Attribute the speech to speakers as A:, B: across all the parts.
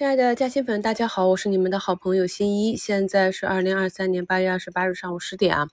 A: 亲爱的嘉兴粉，大家好，我是你们的好朋友新一。现在是二零二三年八月二十八日上午十点啊。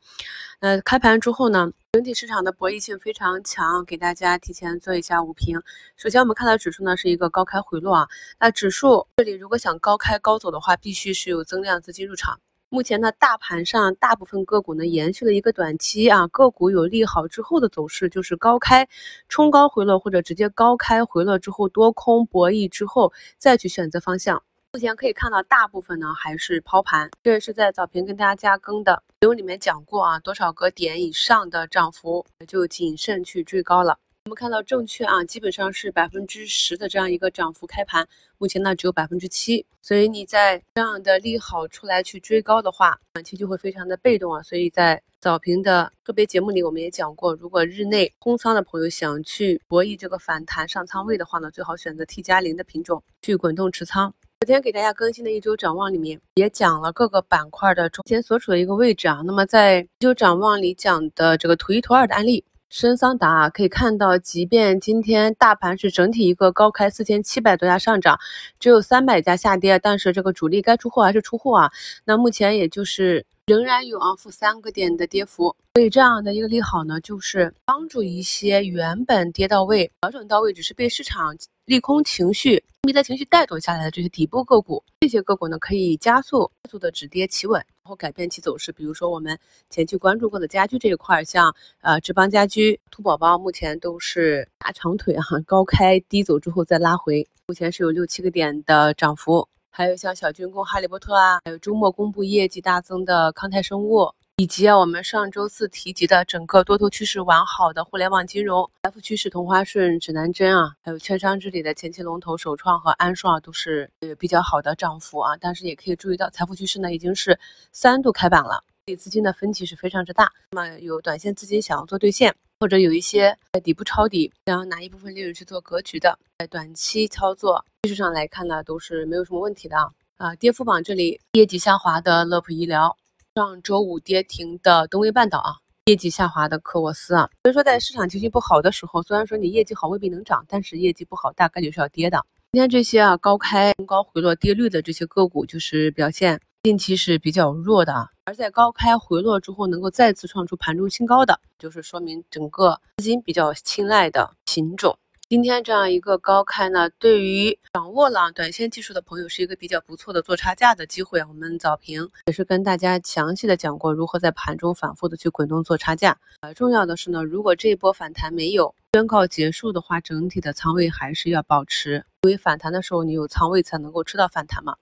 A: 那，开盘之后呢，整体市场的博弈性非常强，给大家提前做一下午评。首先，我们看到指数呢是一个高开回落啊。那指数这里如果想高开高走的话，必须是有增量资金入场。目前呢，大盘上大部分个股呢延续了一个短期啊个股有利好之后的走势，就是高开冲高回落，或者直接高开回落之后多空博弈之后再去选择方向。目前可以看到，大部分呢还是抛盘，这也是在早评跟大家加更的有里面讲过啊，多少个点以上的涨幅就谨慎去追高了。我们看到证券啊，基本上是百分之十的这样一个涨幅开盘，目前呢只有百分之七，所以你在这样的利好出来去追高的话，短期就会非常的被动啊。所以在早评的个别节目里，我们也讲过，如果日内空仓的朋友想去博弈这个反弹上仓位的话呢，最好选择 T 加零的品种去滚动持仓。昨天给大家更新的一周展望里面也讲了各个板块的中间所处的一个位置啊。那么在一周展望里讲的这个图一图二的案例。深桑达啊，可以看到，即便今天大盘是整体一个高开，四千七百多家上涨，只有三百家下跌，但是这个主力该出货还是出货啊。那目前也就是仍然有啊负三个点的跌幅，所以这样的一个利好呢，就是帮助一些原本跌到位、调整到位，只是被市场利空情绪、迷的情绪带动下来的这些底部个股，这些个股呢可以加速快速的止跌企稳。然后改变其走势，比如说我们前期关注过的家居这一块，像呃志邦家居、兔宝宝，目前都是大长腿哈，高开低走之后再拉回，目前是有六七个点的涨幅。还有像小军工、哈利波特啊，还有周末公布业绩大增的康泰生物。以及啊，我们上周四提及的整个多头趋势完好的互联网金融、财富趋势、同花顺、指南针啊，还有券商之里的前期龙头首创和安硕啊，都是呃比较好的涨幅啊。但是也可以注意到，财富趋势呢已经是三度开板了，所以资金的分歧是非常之大。那么有短线资金想要做兑现，或者有一些在底部抄底，想要拿一部分利润去做格局的，在短期操作技术上来看呢，都是没有什么问题的啊。啊，跌幅榜这里业绩下滑的乐普医疗。上周五跌停的东威半岛啊，业绩下滑的科沃斯啊，所以说在市场情绪不好的时候，虽然说你业绩好未必能涨，但是业绩不好大概率是要跌的。今天这些啊高开高回落跌率的这些个股，就是表现近期是比较弱的，而在高开回落之后能够再次创出盘中新高的，就是说明整个资金比较青睐的品种。今天这样一个高开呢，对于掌握了短线技术的朋友是一个比较不错的做差价的机会。我们早评也是跟大家详细的讲过如何在盘中反复的去滚动做差价。呃，重要的是呢，如果这一波反弹没有宣告结束的话，整体的仓位还是要保持，因为反弹的时候你有仓位才能够吃到反弹嘛。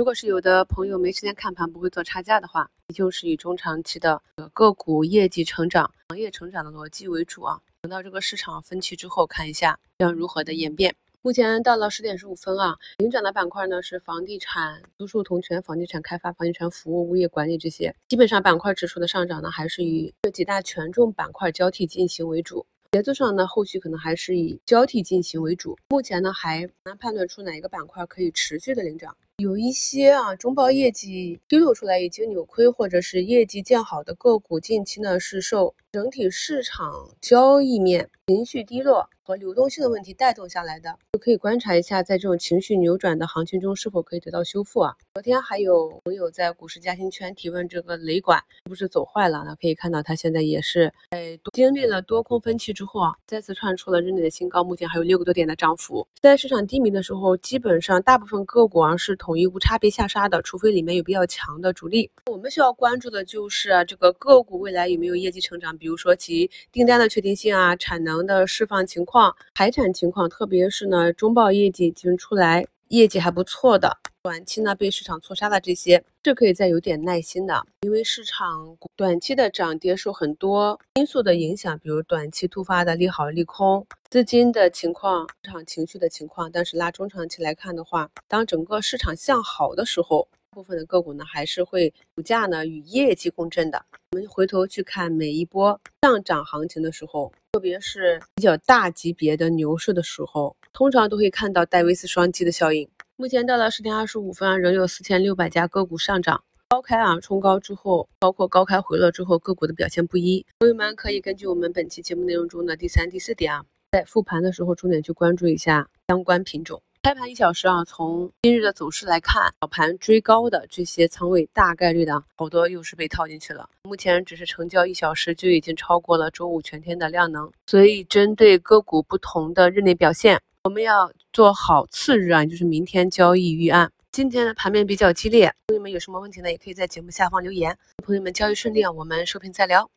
A: 如果是有的朋友没时间看盘，不会做差价的话，你就是以中长期的个股业绩成长、行业成长的逻辑为主啊。等到这个市场分歧之后，看一下要如何的演变。目前到了十点十五分啊，领涨的板块呢是房地产、租售同权、房地产开发、房地产服务、物业管理这些。基本上板块指数的上涨呢，还是以这几大权重板块交替进行为主。节奏上呢，后续可能还是以交替进行为主。目前呢，还难判断出哪一个板块可以持续的领涨。有一些啊，中报业绩披露出来已经扭亏，或者是业绩见好的个股，近期呢是受整体市场交易面情绪低落和流动性的问题带动下来的，就可以观察一下，在这种情绪扭转的行情中，是否可以得到修复啊？昨天还有朋友在股市嘉兴圈提问，这个雷管是不是走坏了？那可以看到，它现在也是在经历了多空分歧之后啊，再次创出了日内的新高，目前还有六个多点的涨幅。在市场低迷的时候，基本上大部分个股啊是。统一无差别下杀的，除非里面有比较强的主力。我们需要关注的就是这个个股未来有没有业绩成长，比如说其订单的确定性啊、产能的释放情况、海产情况，特别是呢中报业绩已经出来，业绩还不错的。短期呢被市场错杀的这些，是可以再有点耐心的，因为市场短期的涨跌受很多因素的影响，比如短期突发的利好利空、资金的情况、市场情绪的情况。但是拉中长期来看的话，当整个市场向好的时候，部分的个股呢还是会股价呢与业绩共振的。我们回头去看每一波上涨行情的时候，特别是比较大级别的牛市的时候，通常都会看到戴维斯双击的效应。目前到了十点二十五分，仍有四千六百家个股上涨，高开啊冲高之后，包括高开回落之后，个股的表现不一。朋友们可以根据我们本期节目内容中的第三、第四点啊，在复盘的时候重点去关注一下相关品种。开盘一小时啊，从今日的走势来看，早盘追高的这些仓位大概率的好多又是被套进去了。目前只是成交一小时就已经超过了周五全天的量能，所以针对个股不同的日内表现，我们要做好次日啊，就是明天交易预案。今天的盘面比较激烈，朋友们有什么问题呢？也可以在节目下方留言。朋友们交易顺利啊，我们收评再聊。